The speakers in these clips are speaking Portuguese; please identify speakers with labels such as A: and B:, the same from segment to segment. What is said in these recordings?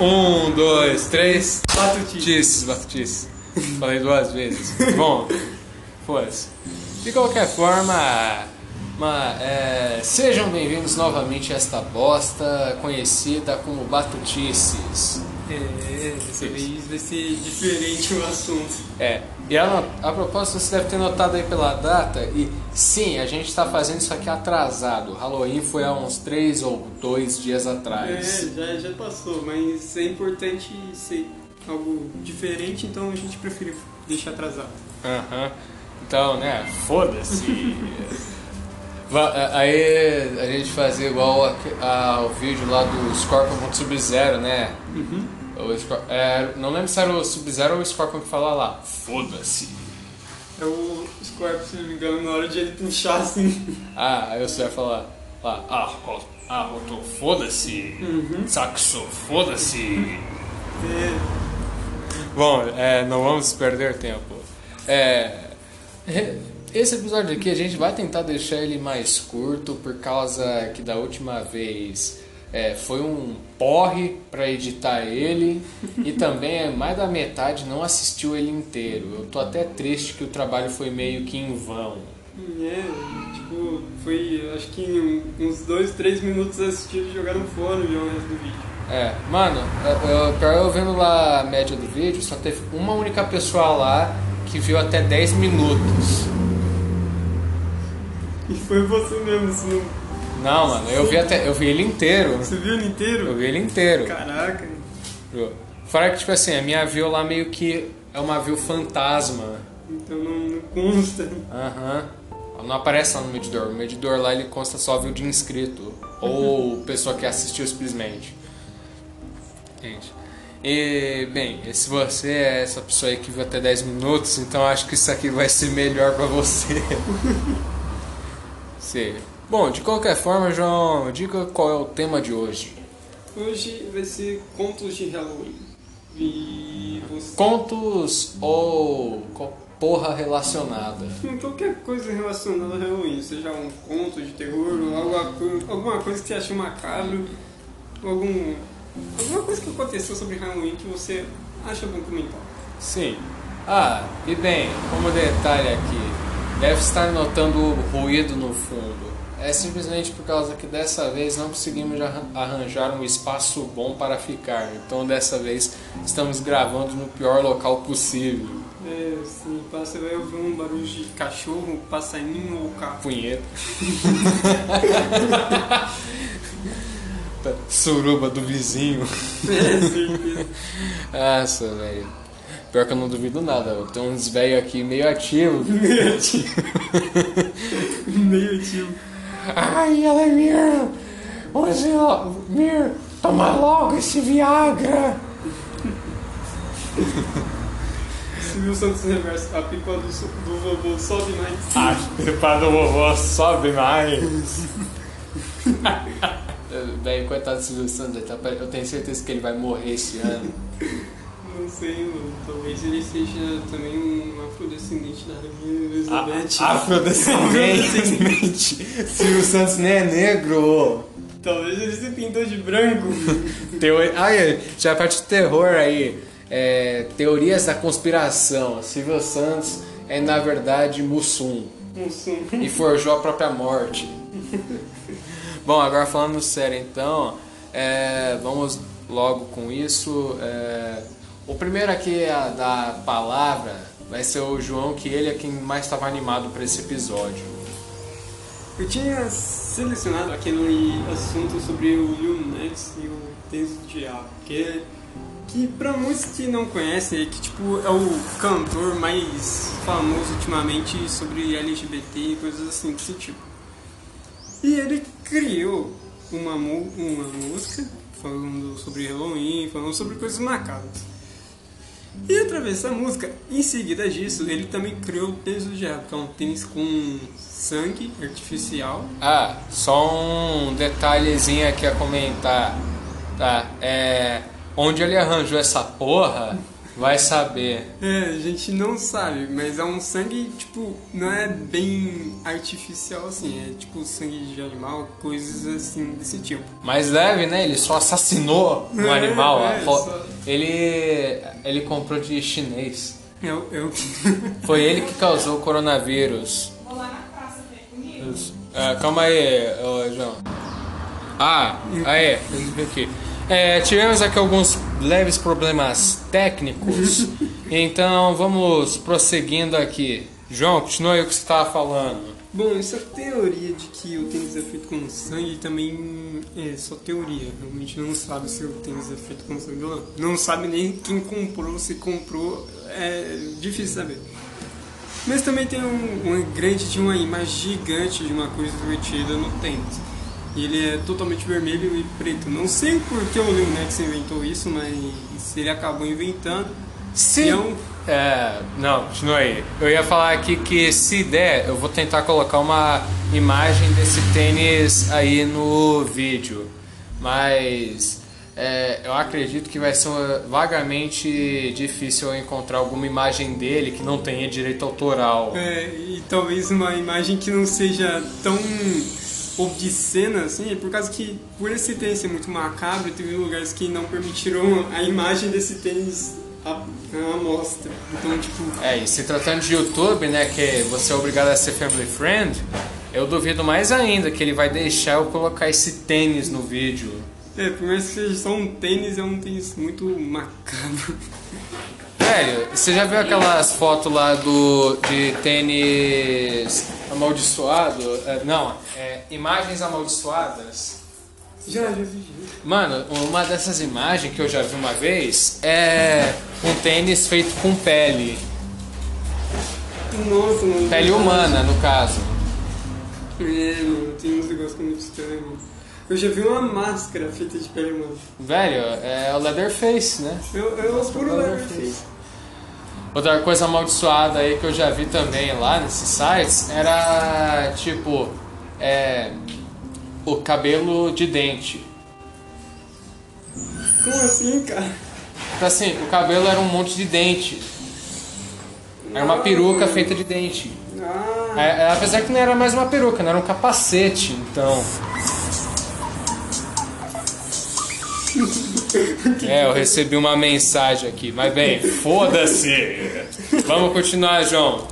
A: Um, dois, três.
B: Batutices.
A: Batutices. Falei duas vezes. Bom, foda-se. De qualquer forma, ma- é, sejam bem-vindos novamente a esta bosta conhecida como Batutices.
B: É, dessa vez vai ser diferente o assunto.
A: É, e a, a propósito, você deve ter notado aí pela data, e sim, a gente está fazendo isso aqui atrasado. Halloween foi há uns três ou dois dias
B: É,
A: atrás.
B: já, já passou, mas é importante ser algo diferente, então a gente prefere deixar atrasado.
A: Aham. Então, né, foda-se. Aí a gente fazia igual ao vídeo lá do Scorpion contra Sub-Zero, né? O Scor- é, não lembro se era o Sub-Zero ou o Scorpion que fala lá. Foda-se.
B: É o Scorpio, se não me engano, na hora de ele puxar assim.
A: Ah, aí você vai falar lá, ah, ah Roto, foda-se. Saxo, foda-se.
B: É,
A: Bom, é, não vamos perder tempo. É, esse episódio aqui a gente vai tentar deixar ele mais curto por causa que da última vez é, foi um porre para editar ele e também é mais da metade não assistiu ele inteiro. Eu tô até triste que o trabalho foi meio que em vão.
B: é, tipo, foi acho que em uns dois, três minutos assistidos e jogaram fora já o resto do vídeo.
A: É, mano, eu, eu, pior eu vendo lá a média do vídeo, só teve uma única pessoa lá que viu até 10 minutos.
B: E foi você mesmo, assim, não-
A: Não, mano, eu vi até. Eu vi ele inteiro.
B: você viu ele inteiro?
A: Eu vi ele inteiro.
B: Caraca.
A: Fora que, tipo assim, a minha view lá meio que é uma view fantasma.
B: Então não, não consta.
A: Aham. Não aparece lá no medidor. O medidor lá ele consta só view de inscrito. Ou pessoa que assistiu simplesmente. Gente. E, bem, se você é essa pessoa aí que viu até 10 minutos, então acho que isso aqui vai ser melhor pra você. Sim. Bom, de qualquer forma, João, diga qual é o tema de hoje.
B: Hoje vai ser contos de Halloween. E você.
A: Contos ou porra relacionada.
B: Qualquer coisa relacionada a Halloween, seja um conto de terror ou alguma, co- alguma coisa que você achou macabro, algum, alguma coisa que aconteceu sobre Halloween que você acha bom comentar.
A: Sim. Ah, e bem, como detalhe aqui, deve estar notando o ruído no fundo. É simplesmente por causa que dessa vez não conseguimos arran- arranjar um espaço bom para ficar. Então dessa vez estamos gravando no pior local possível.
B: É, assim, você vai ouvir um barulho de cachorro, passarinho ou carro.
A: Punheta. Suruba do vizinho.
B: É, certeza.
A: Nossa, velho. Pior que eu não duvido nada. Tem uns velhos aqui meio ativos.
B: Meio tio.
A: Ai, Alemir! Você, Mir, toma logo esse Viagra!
B: Silvio Santos Reverso, a pipa do, do vovô sobe mais.
A: A pipa do vovô sobe mais! Bem, coitado do Silvio Santos, tá eu tenho certeza que ele vai morrer esse ano.
B: Não sei, mano. Talvez ele seja também um afrodescendente da Rainha
A: Ah,
B: Elizabeth.
A: Afrodescendente! Silvio Santos nem é negro!
B: Talvez ele se pintou de branco.
A: Teori... Ai, já a parte de terror aí. É, teorias da conspiração. Silvio Santos é, na verdade, Mussum.
B: Um som.
A: e forjou a própria morte. Bom, agora falando sério, então, é, vamos logo com isso. é, o primeiro aqui a da palavra vai ser o João, que ele é quem mais estava animado para esse episódio.
B: Eu tinha selecionado aquele assunto sobre o Lil Nas e o Tenso do Diabo, que, que pra muitos que não conhecem, é que tipo, é o cantor mais famoso ultimamente sobre LGBT e coisas assim desse tipo. E ele criou uma, uma música falando sobre Halloween, falando sobre coisas macabras. E através dessa música, em seguida disso, ele também criou o Tênis do Diabo, que é um tênis com sangue artificial.
A: Ah, só um detalhezinho aqui a comentar. Tá, é. Onde ele arranjou essa porra Vai saber.
B: É, a gente não sabe, mas é um sangue, tipo, não é bem artificial assim, é tipo sangue de animal, coisas assim desse tipo.
A: Mais leve, né? Ele só assassinou um
B: É,
A: animal.
B: é,
A: Fo-
B: só-
A: Ele, ele comprou de chinês.
B: Eu, eu...
A: Foi ele que causou o coronavírus.
C: Vou lá na praça ver comigo.
A: Isso. É, calma aí, ô, João. Ah, aí, aqui. É, tivemos aqui alguns leves problemas técnicos, então vamos prosseguindo aqui. João, continua aí o que você estava falando.
B: Bom, essa teoria de que o tênis é feito com sangue também é só teoria. Realmente não sabe se o tênis é feito com sangue ou não. Não sabe nem quem comprou, se comprou, é difícil saber. Mas também tem um, uma grande, de uma imagem gigante de uma coisa divertida no tênis. E ele é totalmente vermelho e preto. Não sei por que o Lil Nex inventou isso, mas ele acabou inventando. E é um-
A: É, não, continua aí. Eu ia falar aqui que se der, eu vou tentar colocar uma imagem desse tênis aí no vídeo. Mas é, eu acredito que vai ser vagamente difícil eu encontrar alguma imagem dele que não tenha direito autoral.
B: É, e talvez uma imagem que não seja tão obscena assim, é por causa que por esse tênis ser muito macabro, teve lugares que não permitiram a imagem desse tênis à, à mostra. Então, tipo,
A: É, e se tratando de YouTube, né, que você é obrigado a ser family friend, eu duvido mais ainda que ele vai deixar eu colocar esse tênis no vídeo.
B: É, por mais que seja só um tênis, é um tênis muito macabro.
A: Velho, você já viu aquelas fotos lá do de tênis amaldiçoado? É, não, é imagens amaldiçoadas.
B: Já, já vi.
A: Mano, uma dessas imagens que eu já vi uma vez é um tênis feito com pele.
B: Nossa, mano.
A: Pele humana, no caso.
B: É, mano, tem uns negócios muito estranhos. Eu já vi uma máscara feita de pele humana.
A: Velho, é o Leatherface, né?
B: Eu, eu puro Leatherface.
A: Outra coisa amaldiçoada aí que eu já vi também lá nesses sites era tipo é, o cabelo de dente.
B: Como assim, cara?
A: Então assim, o cabelo era um monte de dente. Era uma peruca feita de dente.
B: Ah,
A: É, é, apesar que não era mais uma peruca, não era um capacete, então. É, eu recebi uma mensagem aqui, mas bem, foda-se! Vamos continuar, João.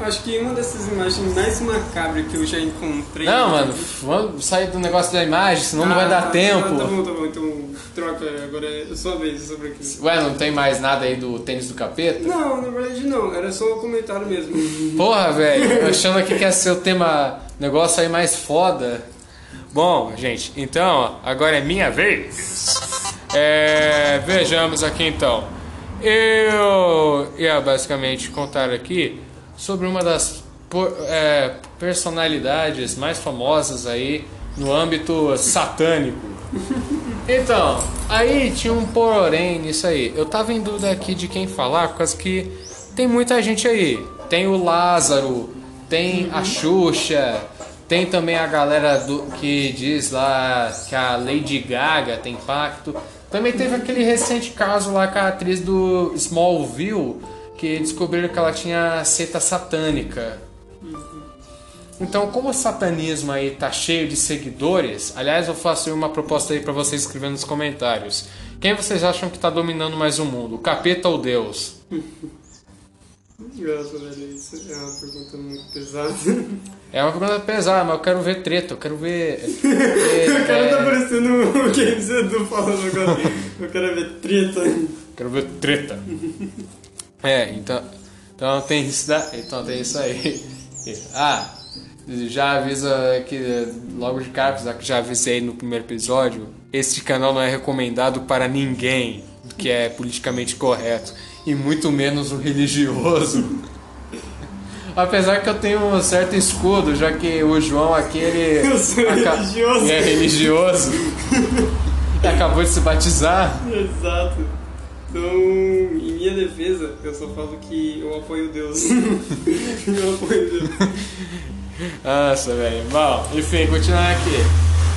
B: acho que uma dessas imagens mais macabras que eu já encontrei.
A: Não, mano, vamos sair do negócio da imagem, senão não vai
B: Ah,
A: dar
B: tá,
A: tempo.
B: Tá bom, tá bom, então troca, agora é sua vez sobre aquilo.
A: Ué, não tem mais nada aí do tênis do capeta?
B: Não, na verdade não, era só um comentário mesmo.
A: Porra, velho, achando aqui que ia ser o tema, negócio aí mais foda. Bom, gente, então, agora é minha vez. É, vejamos aqui então. Eu ia basicamente contar aqui sobre uma das por- é, personalidades mais famosas aí no âmbito satânico. Então, aí tinha um porém nisso aí. Eu tava em dúvida aqui de quem falar, por causa que tem muita gente aí. Tem o Lázaro, tem a Xuxa, tem também a galera do, que diz lá que a Lady Gaga tem pacto. Também teve aquele recente caso lá com a atriz do Smallville, que descobriram que ela tinha seita satânica. Então, como o satanismo aí tá cheio de seguidores, aliás, eu faço uma proposta aí pra vocês escrevendo nos comentários. Quem vocês acham que tá dominando mais o mundo, o capeta ou Deus?
B: Nossa, velho, isso é uma pergunta muito pesada.
A: É uma pergunta pesada, mas eu quero ver treta, eu quero ver.
B: O cara tá
A: é,
B: parecendo o que eles do falando agora. Eu quero ver treta.
A: quero ver treta. É, então, então tem isso da, então tem isso aí. Ah, já avisa que logo de cara, apesar que já avisei no primeiro episódio, este canal não é recomendado para ninguém que é politicamente correto e muito menos o religioso. Apesar que eu tenho um certo escudo, já que o João aqui ele
B: Eu sou religioso.
A: é religioso. e acabou de se batizar.
B: Exato. Então, em minha defesa, eu só falo que eu apoio Deus. eu apoio Deus.
A: Nossa, velho. Bom, enfim, continuando aqui.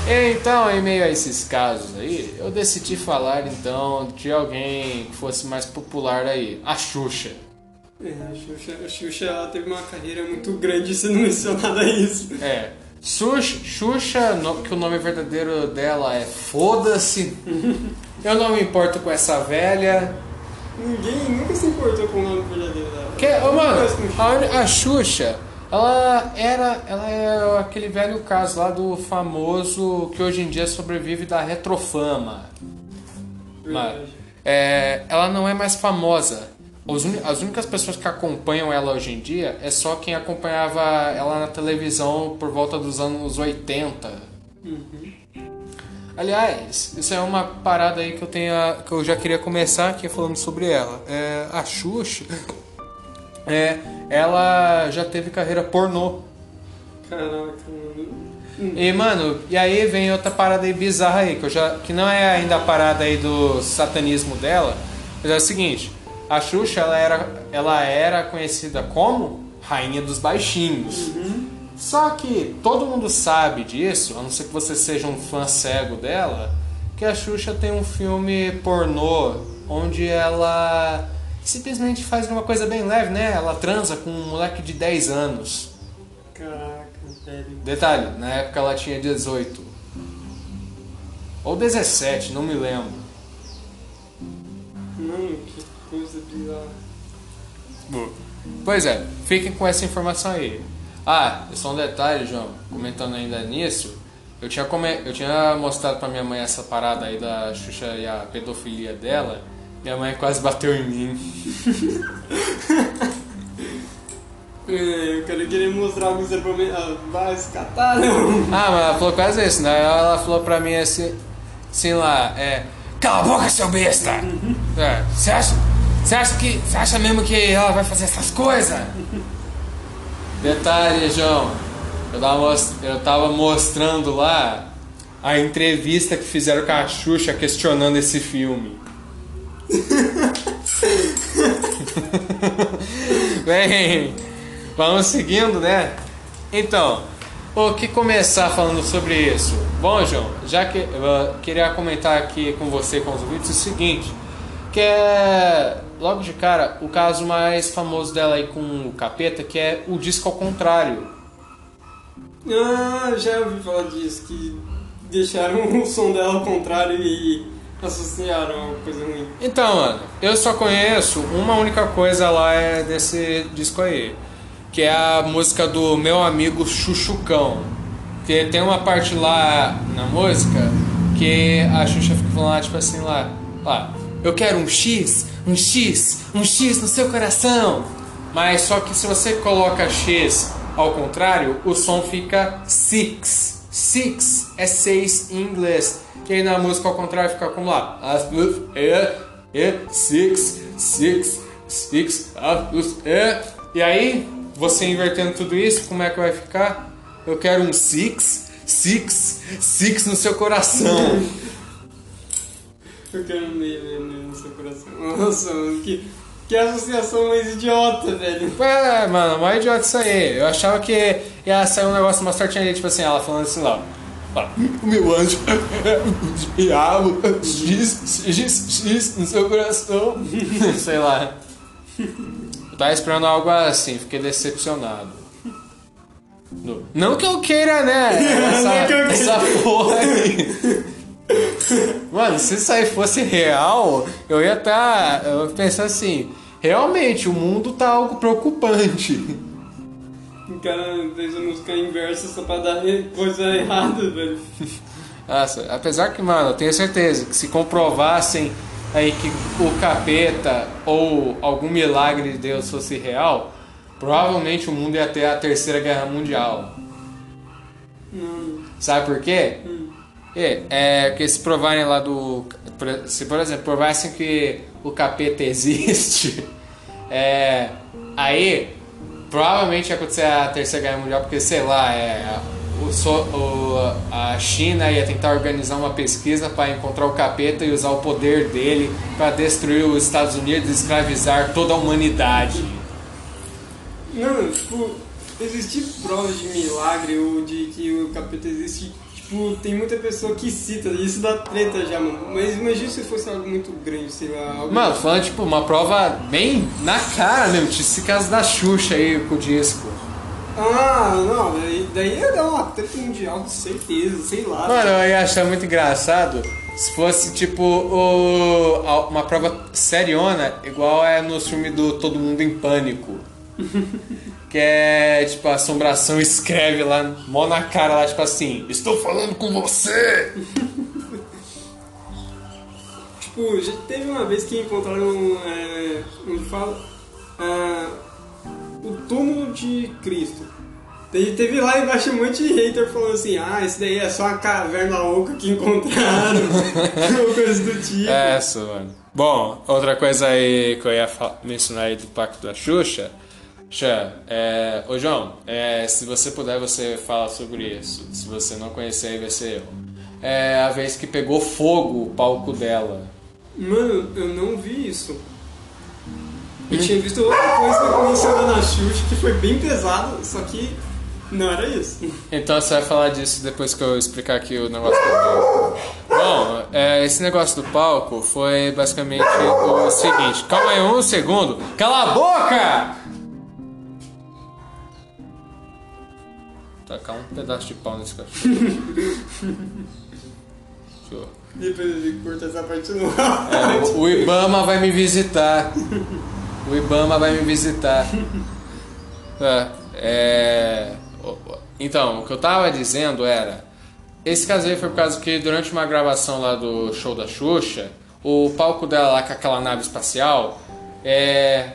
A: Então, em meio a esses casos aí, eu decidi falar então de alguém que fosse mais popular aí, a Xuxa.
B: É, a Xuxa, a Xuxa ela teve uma carreira muito grande sendo mencionada isso.
A: É. Xuxa, Xuxa no- que o nome verdadeiro dela é Foda-se. Eu não me importo com essa velha.
B: Ninguém nunca se importou com o nome verdadeiro dela.
A: Que, ô, mano, a, a Xuxa, ela era. Ela é aquele velho caso lá do famoso que hoje em dia sobrevive da retrofama.
B: Verdade.
A: É, ela não é mais famosa. As únicas pessoas que acompanham ela hoje em dia é só quem acompanhava ela na televisão por volta dos anos 80. Aliás, isso é uma parada aí que eu tenho que eu já queria começar aqui falando sobre ela. É, a Xuxa, é, ela já teve carreira pornô.
B: Caraca, mano.
A: E, mano, e aí vem outra parada aí bizarra aí, que, eu já, que não é ainda a parada aí do satanismo dela, mas é o seguinte, a Xuxa, ela era, ela era conhecida como Rainha dos Baixinhos. Só que todo mundo sabe disso, a não ser que você seja um fã cego dela, que a Xuxa tem um filme pornô onde ela simplesmente faz uma coisa bem leve, né? Ela transa com um moleque de 10 anos.
B: Caraca, velho.
A: Detalhe, na época ela tinha 18. Ou 17, não me lembro.
B: Mano, que coisa bizarra.
A: Pois é, fiquem com essa informação aí. Ah, só um detalhe, João, comentando ainda nisso, eu tinha, come... eu tinha mostrado pra minha mãe essa parada aí da Xuxa e a pedofilia dela. Minha mãe quase bateu em mim.
B: É, eu quero querer mostrar pra mim. Ah, vai se catar, não.
A: Ah, mas ela falou quase isso, né? Ela falou pra mim assim, assim lá, é. Cala a boca, seu besta! É, Você acha, você acha que. Você acha mesmo que ela vai fazer essas coisas? Detalhe, João. Eu tava, eu tava mostrando lá a entrevista que fizeram com a Xuxa questionando esse filme. Bem, vamos seguindo, né? Então, o que começar falando sobre isso? Bom, João, já que eu queria comentar aqui com você, com os ouvintes, o seguinte, que é logo de cara o caso mais famoso dela aí com o capeta, que é o disco ao contrário.
B: Ah, já ouvi falar disso, que deixaram o som dela ao contrário e associaram coisa ruim.
A: Então, mano, eu só conheço uma única coisa lá é desse disco aí, que é a música do meu amigo Chuchucão. Que tem uma parte lá na música que a Xuxa fica falando lá, tipo assim, lá, lá, eu quero um X, um X, um X no seu coração. Mas só que se você coloca X ao contrário, o som fica six. Six é seis em inglês. Que aí na música ao contrário fica como lá. As é, é, six, six, six, as é. E aí, você invertendo tudo isso, como é que vai ficar? Eu quero um six, six, six no seu coração.
B: Eu quero meio veneno no seu coração. Nossa, mano, que, que associação mais idiota, velho.
A: É, mano, mó idiota isso aí. Eu achava que ia sair um negócio mais certinho ali, tipo assim, ela falando assim lá. Meu anjo é o diabo, X, X, X no seu coração. Sei lá. Eu tava esperando algo assim, fiquei decepcionado. Não que eu queira, né? Essa,
B: Não que eu queira.
A: essa porra aí. Mano, se isso aí fosse real, eu ia estar tá, eu pensando assim, realmente o mundo tá algo preocupante.
B: O cara fez a música inversa só pra dar coisa errada, velho.
A: Nossa, apesar que, mano, eu tenho certeza que se comprovassem aí que o capeta ou algum milagre de Deus fosse real, provavelmente o mundo ia ter a terceira guerra mundial.
B: Não.
A: Sabe por quê? É, é que se provarem lá do. Se, por exemplo, provassem que o capeta existe, é, aí provavelmente ia acontecer a Terceira Guerra Mundial, porque sei lá, é, o, o- a China ia tentar organizar uma pesquisa para encontrar o capeta e usar o poder dele para destruir os Estados Unidos e escravizar toda a humanidade.
B: Não, tipo, existir provas de milagre ou de que o capeta existe, tipo, tem muita pessoa que cita, isso dá treta já, mano. Mas imagina se fosse algo muito grande, sei lá. Algo...
A: Mano, falando tipo uma prova bem na cara mesmo, tipo esse caso da Xuxa aí com o disco.
B: Ah, não, daí, daí ia dar uma treta mundial, com certeza, sei lá.
A: Mano, eu ia achar muito engraçado se fosse tipo o, uma prova seriona, igual é no filme do Todo Mundo em Pânico. Que é tipo a assombração escreve lá, mó na cara lá, tipo assim, estou falando com você!
B: Tipo, já teve uma vez que encontraram, é, onde fala, ah, o túmulo de Cristo. Daí teve lá embaixo um monte de hater falando assim, ah, isso daí é só uma caverna oca que encontraram, ou coisa do tipo.
A: É, isso, mano. Bom, outra coisa aí que eu ia mencionar aí do Pacto da Xuxa. Xan, é, ô João, é, se você puder, você fala sobre isso. Se você não conhecer, aí vai ser eu. É a vez que pegou fogo o palco dela.
B: Mano, eu não vi isso. Eu tinha visto outra coisa mencionando a Xuxa que foi bem pesado, só que não era isso.
A: Então você vai falar disso depois que eu explicar aqui o negócio do palco. Bom, é, esse negócio do palco foi basicamente o seguinte. Calma aí um segundo. Cala a boca! Tacar um pedaço de pau nesse cachorro.
B: Depois ele curta essa parte no
A: É, o, o Ibama vai me visitar. O Ibama vai me visitar. É, é, o- então, o que eu tava dizendo era. Esse caso aí foi por causa que durante uma gravação lá do show da Xuxa, o palco dela lá com aquela nave espacial é,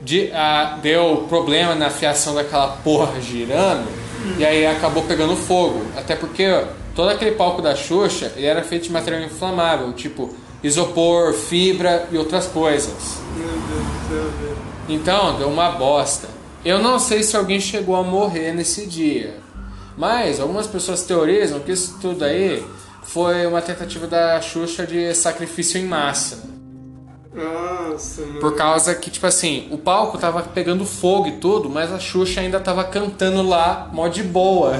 A: de- a- deu problema na fiação daquela porra girando e aí acabou pegando fogo. Até porque ó, todo aquele palco da Xuxa ele era feito de material inflamável, tipo isopor, fibra e outras coisas.
B: Meu Deus do céu, velho.
A: Então, deu uma bosta. Eu não sei se alguém chegou a morrer nesse dia. Mas algumas pessoas teorizam que isso tudo aí foi uma tentativa da Xuxa de sacrifício em massa.
B: Nossa, mano.
A: Por causa que, tipo assim, o palco tava pegando fogo e tudo, mas a Xuxa ainda tava cantando lá, mó de boa.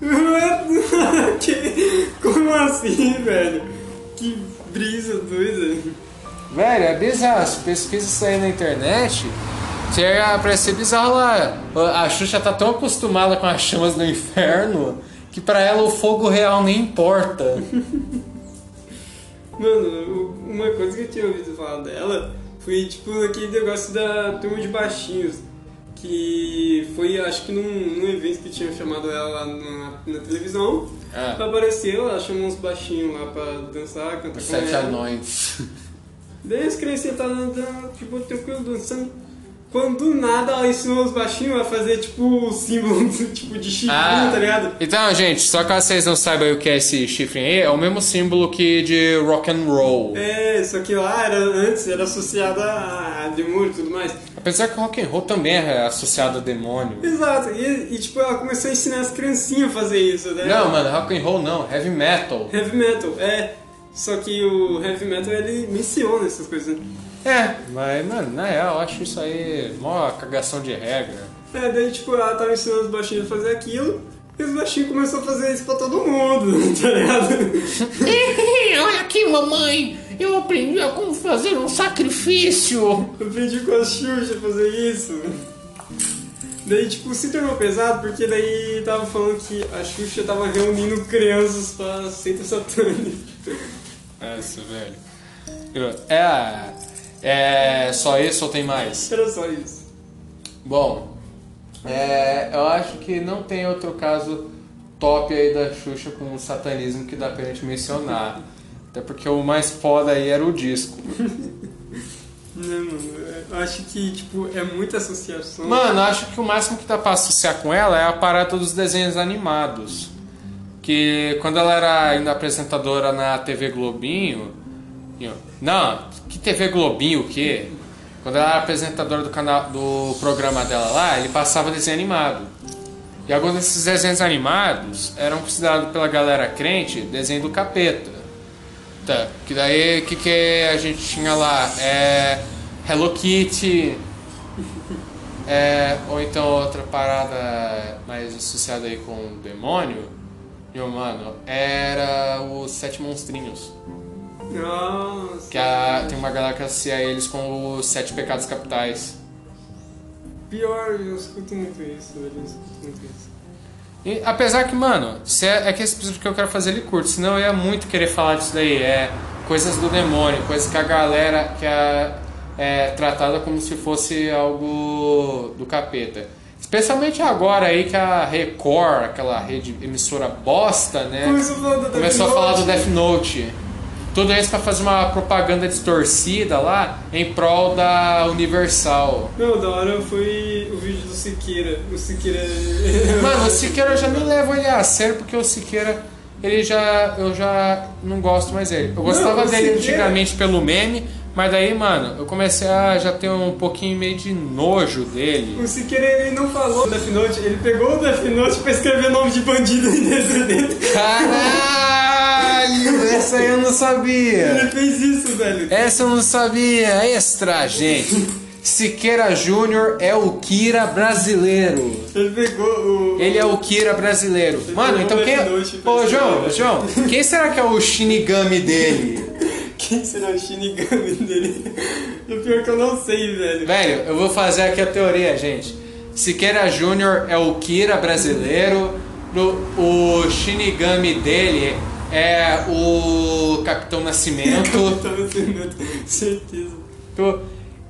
B: Como assim, velho? Que brisa doida.
A: Velho, é bizarro. Se pesquisa isso aí na internet, chega pra ser bizarro lá. A Xuxa tá tão acostumada com as chamas do inferno que pra ela o fogo real nem importa.
B: Mano, uma coisa que eu tinha ouvido falar dela foi tipo aquele negócio da turma de baixinhos. Que foi, acho que num, num evento que tinham chamado ela lá na, na televisão.
A: Ah.
B: Ela apareceu, ela chamou uns baixinhos lá pra dançar, cantar com
A: Sete
B: ela.
A: anões.
B: Daí as crianças estavam andando, tipo, tranquilo, dançando. Quando do nada ela ensinou os baixinhos a fazer, tipo, o símbolo, tipo, de chifrinho, tá ligado?
A: Então, gente, só caso vocês não saibam o que é esse chifre aí, é o mesmo símbolo que de rock and roll.
B: É, só que lá era, antes era associado a, a demônio e tudo mais.
A: Apesar que rock and roll também é associado a demônio.
B: Exato, e, e, tipo, ela começou a ensinar as criancinhas a fazer isso, né?
A: Não, mano, rock and roll não, heavy metal.
B: Heavy metal, é. Só que o heavy metal ele menciona essas coisas. né?
A: É, mas, mano, na real, eu acho isso aí mó cagação de regra.
B: É, daí, tipo, ela tava ensinando os baixinhos a fazer aquilo. E os baixinhos começaram a fazer isso pra todo mundo, tá ligado?
A: Olha aqui, mamãe, eu aprendi a como fazer um sacrifício.
B: Eu aprendi com a Xuxa a fazer isso. Daí, tipo, se tornou pesado porque daí tava falando que a Xuxa tava reunindo crianças pra seita satânica.
A: Essa, velho. É, é só isso ou tem mais?
B: Era só isso.
A: Bom, é, eu acho que não tem outro caso top aí da Xuxa com o satanismo que dá pra gente mencionar. Até porque o mais foda aí era o disco.
B: Né, mano? Eu acho que, tipo, é muita associação.
A: Mano, eu acho que o máximo que dá pra associar com ela é a parada dos desenhos animados. Que quando ela era ainda apresentadora na TV Globinho. Não, que TV Globinho o quê? Quando ela era apresentadora do canal do programa dela lá, ele passava desenho animado. E alguns desses desenhos animados eram considerados pela galera crente desenho do capeta. Tá, que daí o que, que a gente tinha lá? É. Hello Kitty. É, ou então outra parada mais associada aí com o demônio. Meu mano, era os Sete Monstrinhos.
B: Nossa.
A: Que a- tem uma galera que associa eles com os Sete Pecados Capitais.
B: Pior, eu escuto muito isso. Eu escuto muito isso.
A: E, apesar que, mano, se é, é que esse episódio que eu quero fazer ele curto, senão eu ia muito querer falar disso daí. É coisas do demônio, coisas que a galera que é, é tratada como se fosse algo do capeta. Especialmente agora aí que a Record, aquela rede emissora bosta, né?
B: Começou
A: a falar do. Death Note. Tudo isso pra fazer uma propaganda distorcida lá em prol da Universal.
B: Não, da hora foi o vídeo do Siqueira. O Siqueira.
A: Mano, o Siqueira eu já não levo ele a sério porque o Siqueira, ele já. Eu já não gosto mais dele. Eu gostava
B: Não,
A: dele
B: Siqueira-
A: antigamente pelo meme, mas daí, mano, eu comecei a já ter um pouquinho meio de nojo dele.
B: O Siqueira ele não falou Death Note, ele pegou o Death Note pra escrever nome de bandido dentro.
A: Caralho! Essa aí eu não
B: Ele
A: sabia!
B: fez isso, velho.
A: Essa eu não sabia! Extra, gente! Siqueira Júnior é o Kira brasileiro.
B: Ele pegou o.
A: Ele é o Kira brasileiro. Mano, então quem.
B: Pra
A: Ô, João. João, quem será que é o Shinigami dele?
B: Quem será o Shinigami dele? O pior é que eu não sei, velho.
A: Velho, eu vou fazer aqui a teoria, gente. Siqueira Júnior é o Kira brasileiro, o, Shinigami dele é o Capitão Nascimento.
B: Tava sendo certeza.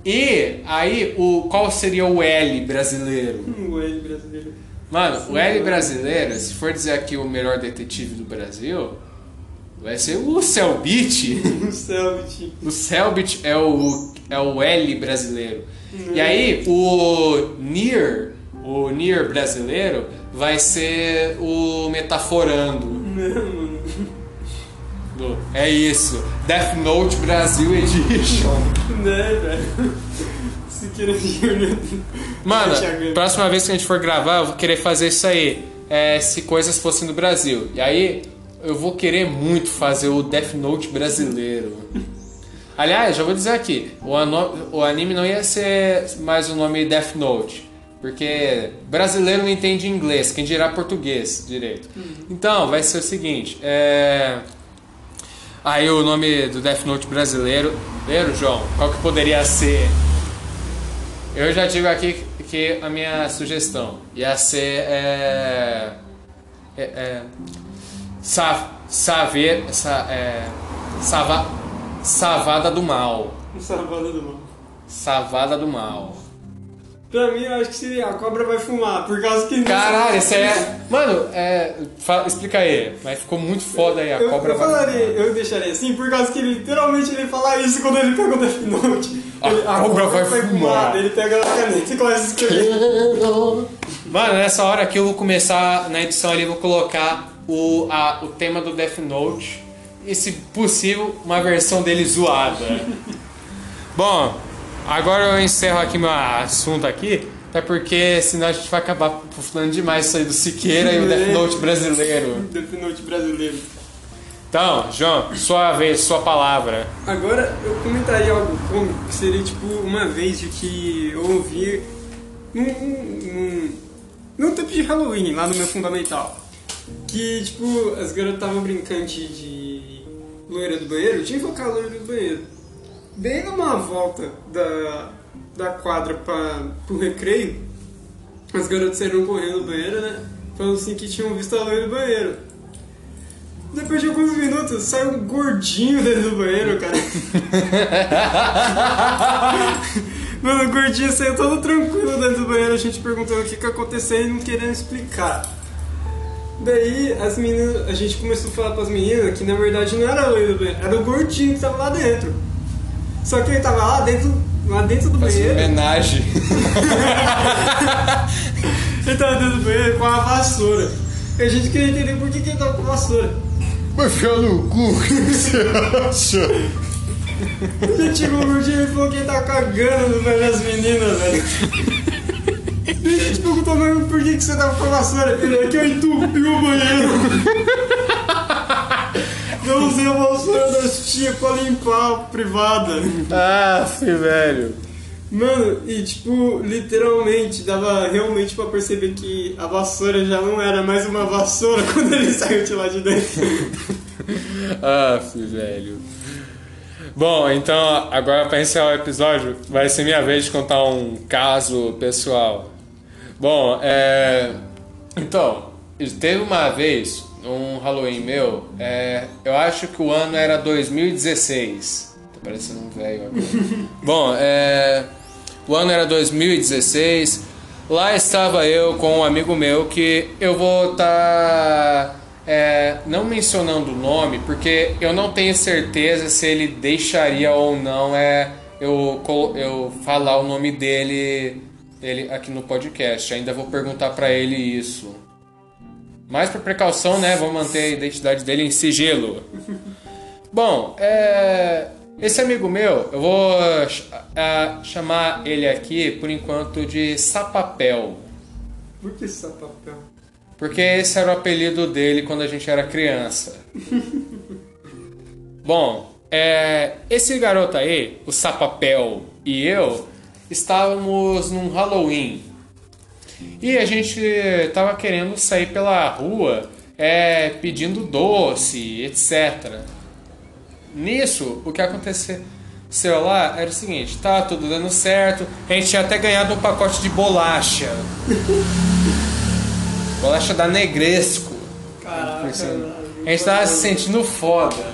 A: e aí, o, qual seria o L brasileiro?
B: O L brasileiro.
A: Mano, o L brasileiro, se for dizer aqui o melhor detetive do Brasil, vai ser o Selbit.
B: O Selbit.
A: O Selbit é o, é o L brasileiro. E aí, o Nier, o Nier brasileiro, vai ser o Metaforando.
B: Não, mano.
A: É isso. Death Note Brasil Edition.
B: Né, velho? Siqueira Júnior.
A: Mano,
B: Thiago.
A: próxima vez que a gente for gravar, eu vou querer fazer isso aí. É, se coisas fossem do Brasil. E aí, eu vou querer muito fazer o Death Note brasileiro. Aliás, já vou dizer aqui, o, o anime não ia ser mais o nome Death Note. Porque brasileiro não entende inglês, quem dirá português direito. Então, vai ser o seguinte, é... Aí o nome do Death Note brasileiro, primeiro, João, qual que poderia ser? Eu já digo aqui que a minha sugestão ia ser é, é, é, sa, saver, sa, é, sava, savada do mal,
B: Savada do mal.
A: savada do mal.
B: Pra mim, eu acho que seria a cobra vai fumar, por causa que...
A: Caralho, isso é, mano, é, fa- explica aí, mas ficou muito foda aí a
B: Eu,
A: cobra
B: eu
A: vai
B: falaria,
A: fumar.
B: eu deixaria assim, por causa que ele, literalmente ele fala isso quando ele pega o Death Note.
A: A
B: Ele-
A: cobra vai fumar.
B: Ele pega a caneta e começa a escrever.
A: Mano, nessa hora aqui eu vou começar na edição ali, vou colocar o, a, o tema do Death Note e, se possível, uma versão dele zoada. Bom, agora eu encerro aqui meu assunto aqui, até porque senão a gente vai acabar falando demais isso aí do Siqueira e o Death Note brasileiro.
B: Death Note brasileiro.
A: Então, João, sua vez, sua palavra.
B: Agora, eu comentaria algo cômico, que seria tipo uma vez de que eu ouvi num, num, num tempo de Halloween, lá no meu fundamental. Que, tipo, as garotas estavam brincando de, de loira do banheiro, tinha que colocar a loira do banheiro. Bem numa volta da, da quadra pra, pro recreio, as garotas saíram correndo do banheiro, né? Falando assim que tinham visto a loira do banheiro. Depois de alguns minutos, sai um gordinho dentro do banheiro, cara. Mano, o gordinho saiu todo tranquilo dentro do banheiro, a gente perguntando o que que aconteceu e não querendo explicar. Daí as meninas, a gente começou a falar pras meninas que na verdade não era o loiro do banheiro, era o gordinho que tava lá dentro. Só que ele tava lá dentro, lá dentro do
A: Faz
B: banheiro.
A: homenagem.
B: Ele tava dentro do banheiro com a vassoura. E a gente queria entender por que, que ele tava com a vassoura.
A: Vai ficar no cu, o que você acha?
B: Gente chegou no gordinho e falou que ele tava cagando no banheiro das meninas, velho. Gente perguntou, mas por que, que você tava com a vassoura? Ele é que eu entupi o banheiro. Eu usei a vassoura das tia pra limpar a privada.
A: Ah, velho.
B: Mano, e tipo, literalmente, dava realmente pra perceber que a vassoura já não era mais uma vassoura quando ele saiu de lá de dentro.
A: ah, velho. Bom, então agora para encerrar o episódio, vai ser minha vez de contar um caso pessoal. Bom, é. Então, teve uma vez um Halloween meu, é... eu acho que o ano era 2016. Tô parecendo um velho agora. Bom, é. O ano era 2016. Lá estava eu com um amigo meu que eu vou estar. Tá, é, não mencionando o nome, porque eu não tenho certeza se ele deixaria ou não é, eu, eu falar o nome dele, dele aqui no podcast. Ainda vou perguntar para ele isso. Mas por precaução, né? Vou manter a identidade dele em sigilo. Bom, é, esse amigo meu, eu vou chamar ele aqui por enquanto de Sapapel.
B: Por que Sapapel?
A: Porque esse era o apelido dele quando a gente era criança. Bom, é, esse garoto aí, o Sapapel e eu, estávamos num Halloween. E a gente tava querendo sair pela rua é, pedindo doce, etc. Nisso, o que aconteceu lá era o seguinte: tá tudo dando certo, a gente tinha até ganhado um pacote de bolacha. bolacha da Negresco.
B: Caraca,
A: a gente tava se sentindo foda.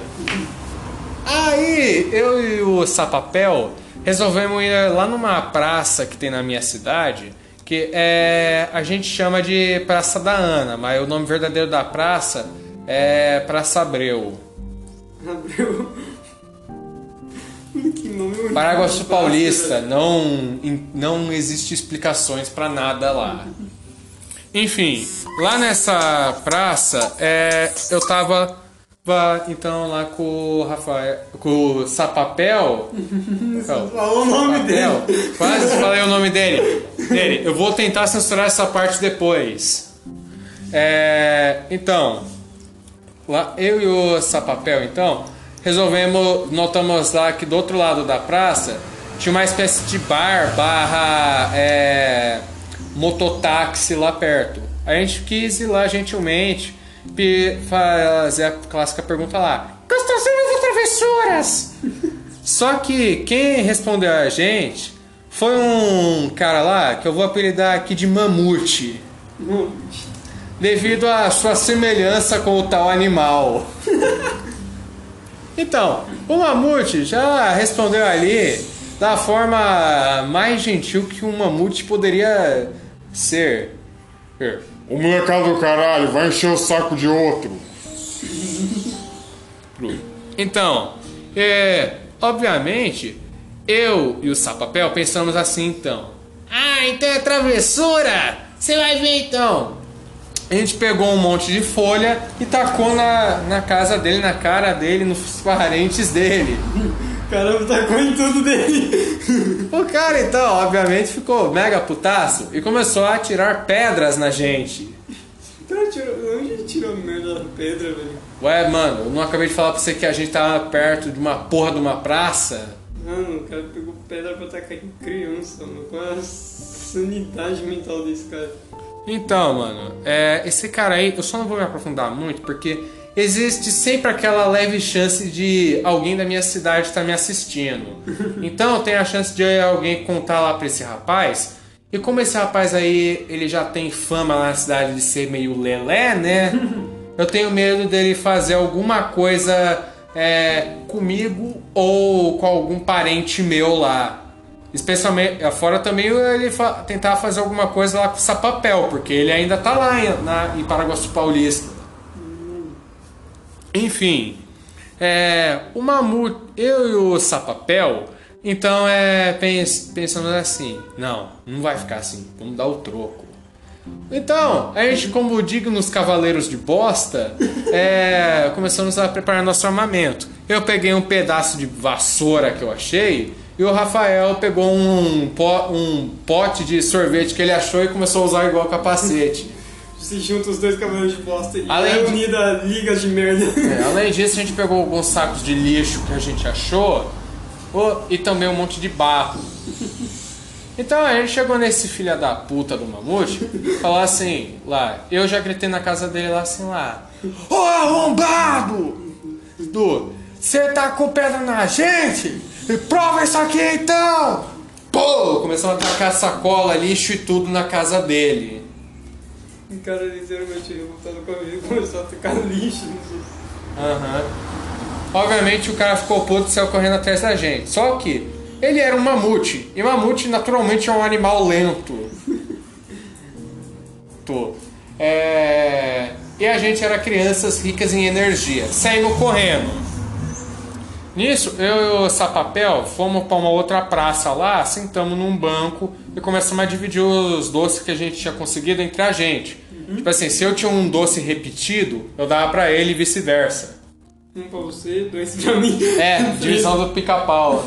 A: Aí eu e o Sapapel resolvemos ir lá numa praça que tem na minha cidade, que é a gente chama de Praça da Ana, mas o nome verdadeiro da praça é Praça Abreu.
B: Abreu. que nome
A: Paraguaçu Paulista, não, não existe explicações para nada lá. Enfim, lá nessa praça, é, eu tava, tava então lá com o Rafael, com o Sapapel.
B: Falou o nome
A: Sapapel,
B: dele.
A: Quase falei o nome dele. dele. Eu vou tentar censurar essa parte depois. É, então, lá eu e o Sapapel, então, resolvemos, notamos lá que do outro lado da praça tinha uma espécie de bar barra é, mototáxi lá perto. A gente quis ir lá gentilmente fazer a clássica pergunta lá: Gostosinhas ou travessuras? Só que quem respondeu a gente foi um cara lá que eu vou apelidar aqui de Mamute.
B: Mamute.
A: Devido à sua semelhança com o tal animal. Então, o Mamute já respondeu ali da forma mais gentil que um mamute poderia ser.
D: O molecado do caralho vai encher o saco de outro.
A: Então, é, obviamente, eu e o Sapapel pensamos assim então. Ah, então é travessura! Você vai ver então! a gente pegou um monte de folha e tacou na, na casa dele, na cara dele, nos parentes dele.
B: Caramba, tacou em tudo dele.
A: O cara então, obviamente, ficou mega putaço e começou a atirar pedras na gente.
B: Cara, tirou, onde ele tirou merda da pedra, velho?
A: Ué, mano, eu não acabei de falar pra você que a gente tava perto de uma porra de uma praça?
B: Mano, o cara pegou pedra pra tacar em criança, mano. Qual é a sanidade mental desse cara?
A: Então, mano, é, esse cara aí, eu só não vou me aprofundar muito porque existe sempre aquela leve chance de alguém da minha cidade estar tá me assistindo. Então tem a chance de alguém contar lá pra esse rapaz. E como esse rapaz aí, ele já tem fama lá na cidade de ser meio lelé, né? Eu tenho medo dele fazer alguma coisa é, comigo ou com algum parente meu lá. Especialmente, fora também ele fa tentar fazer alguma coisa lá com o Sapapel, porque ele ainda tá lá em, na, em Paraguaçu Paulista. Enfim, é, o Mamute, eu e o Sapapel, então é, pens, pensamos assim, não, não vai ficar assim, vamos dar o troco. Então, a gente, como dignos cavaleiros de bosta, é, começamos a preparar nosso armamento. Eu peguei um pedaço de vassoura que eu achei e o Rafael pegou um, um pote de sorvete que ele achou e começou a usar igual capacete.
B: Se junta os dois cavaleiros de bosta e além é unida de... ligas de merda.
A: É, além disso, a gente pegou alguns sacos de lixo que a gente achou e também um monte de barro. Então a gente chegou nesse filho da puta do mamute, falou assim, lá, eu já gritei na casa dele lá assim lá. Ô arrombado! Du, você tá com pedra na gente? E prova isso aqui então! Pô! Começou a tacar sacola, lixo e tudo na casa dele.
B: O cara literalmente revoltado comigo e começou a tocar lixo.
A: Aham. Obviamente o cara ficou puto e saiu correndo atrás da gente. Só que ele era um mamute. E mamute naturalmente é um animal lento. Tô. É... E a gente era crianças ricas em energia, saindo correndo. Nisso, eu e o Sapapel fomos para uma outra praça lá, sentamos num banco e começamos a dividir os doces que a gente tinha conseguido entre a gente. Tipo assim, se eu tinha um doce repetido, eu dava para ele e vice-versa.
B: Um pra você, dois pra mim.
A: É, divisão do pica-pau.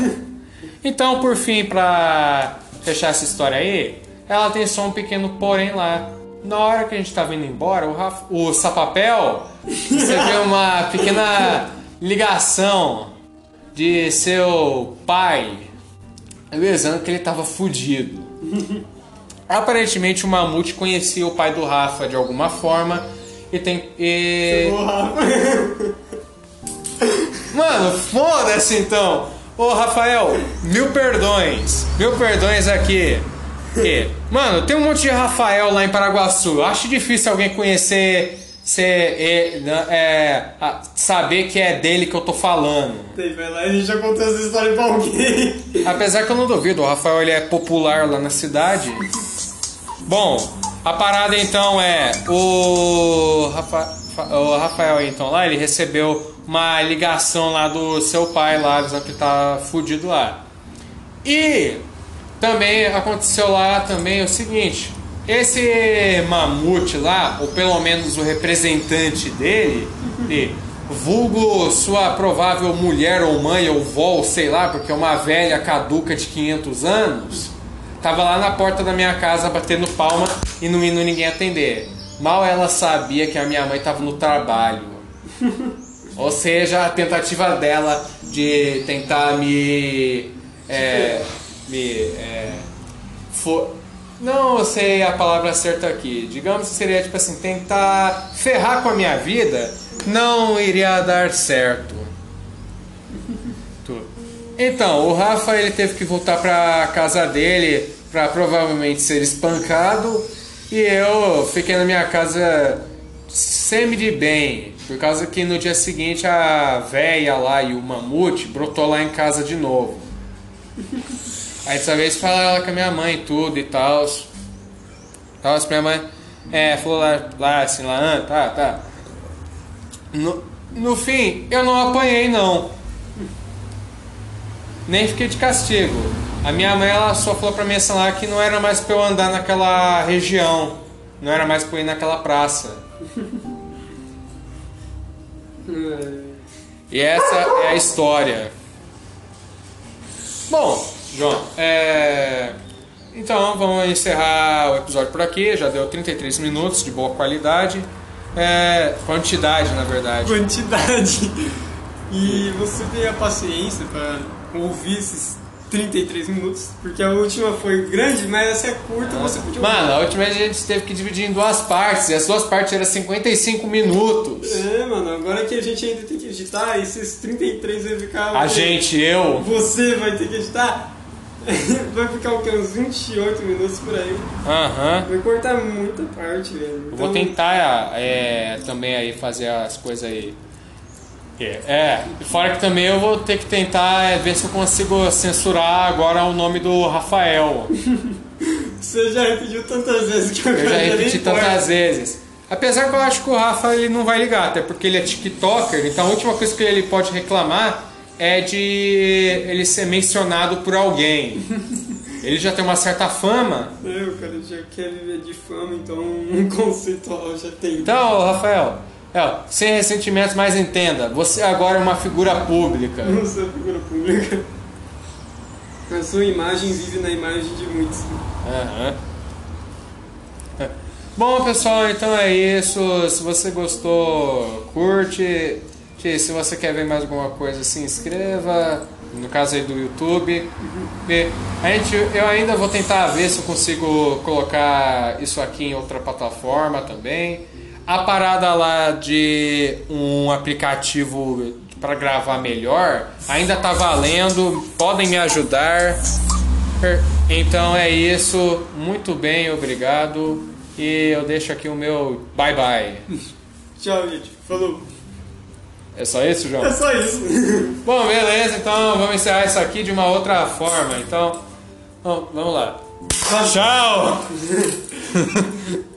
A: Então, por fim, pra fechar essa história aí, ela tem só um pequeno porém lá. Na hora que a gente tava indo embora, o, Raf... o Sapapel recebeu uma pequena ligação de seu pai avisando que ele tava fudido. Aparentemente o Mamute conhecia o pai do Rafa de alguma forma e tem. E... Mano, foda-se então! Ô Rafael, mil perdões. Mil perdões aqui. E, mano, tem um monte de Rafael lá em Paraguaçu. Eu acho difícil alguém conhecer. Ser, é, é, a- saber que é dele que eu tô falando.
B: Vai lá e a gente já contou essa história pra alguém.
A: Apesar que eu não duvido, o Rafael ele é popular lá na cidade. Bom, a parada então é o, Rafa- Fa- o Rafael então lá, ele recebeu uma ligação lá do seu pai lá, dizendo que tá fudido lá. E também aconteceu lá também o seguinte, esse mamute lá, ou pelo menos o representante dele, e vulgo sua provável mulher ou mãe ou vó, sei lá, porque é uma velha caduca de 500 anos, tava lá na porta da minha casa batendo palma e não indo ninguém atender. Mal ela sabia que a minha mãe tava no trabalho. Ou seja, a tentativa dela de tentar me. É, me. É, for, não sei a palavra certa aqui. Digamos que seria tipo assim: tentar ferrar com a minha vida não iria dar certo. Então, o Rafa ele teve que voltar pra casa dele pra provavelmente ser espancado e eu fiquei na minha casa semi de bem, por causa que no dia seguinte a véia lá e o mamute brotou lá em casa de novo. Aí dessa vez falaram com a minha mãe e tudo e tal. Tal, minha mãe é, falou lá, lá assim, lá, ah, tá, tá. No, no fim, eu não apanhei não. Nem fiquei de castigo. A minha mãe ela só falou pra mim assim lá que não era mais pra eu andar naquela região. Não era mais pra eu ir naquela praça. E essa é a história. Bom, João, é... então vamos encerrar o episódio por aqui. Já deu 33 minutos de boa qualidade. É... Quantidade, na verdade.
B: Quantidade. E você tem a paciência pra ouvir esses 33 minutos, porque a última foi grande, mas essa é curta, você podia ouvir.
A: Mano, a última a gente teve que dividir em duas partes. E as duas partes eram 55 minutos.
B: É, mano, agora que a gente ainda tem que editar, esses 33 vai ficar.
A: A gente, eu.
B: Você vai ter que editar? Vai ficar o quê? Uns 28 minutos por aí.
A: Aham.
B: Vai cortar muita parte, velho.
A: Eu vou
B: Então,
A: tentar é, também aí fazer as coisas aí. É, e fora que também eu vou ter que tentar é, ver se eu consigo censurar agora o nome do Rafael.
B: Você já repetiu tantas vezes que eu,
A: Eu já repeti tantas vezes. Apesar que eu acho que o Rafa ele não vai ligar, até porque ele é TikToker, então a última coisa que ele pode reclamar é de ele ser mencionado por alguém. Ele já tem uma certa fama.
B: É, o cara já quer viver de fama, então um conceitual já tem.
A: Então, Rafael, é, sem ressentimentos, mas entenda, você agora é uma figura pública.
B: Não sou figura pública. A sua imagem vive na imagem de muitos.
A: Aham. É. Bom, pessoal, então é isso. Se você gostou, curte. Se você quer ver mais alguma coisa, se inscreva. no caso aí do YouTube. E a gente, eu ainda vou tentar ver se eu consigo colocar isso aqui em outra plataforma também. A parada lá de um aplicativo para gravar melhor ainda tá valendo, podem me ajudar. Então é isso, muito bem, obrigado. E eu deixo aqui o meu bye bye.
B: Tchau, gente. Falou.
A: É só isso, João?
B: É só isso.
A: Bom, beleza, então vamos encerrar isso aqui de uma outra forma. Então, bom, vamos lá. Tchau!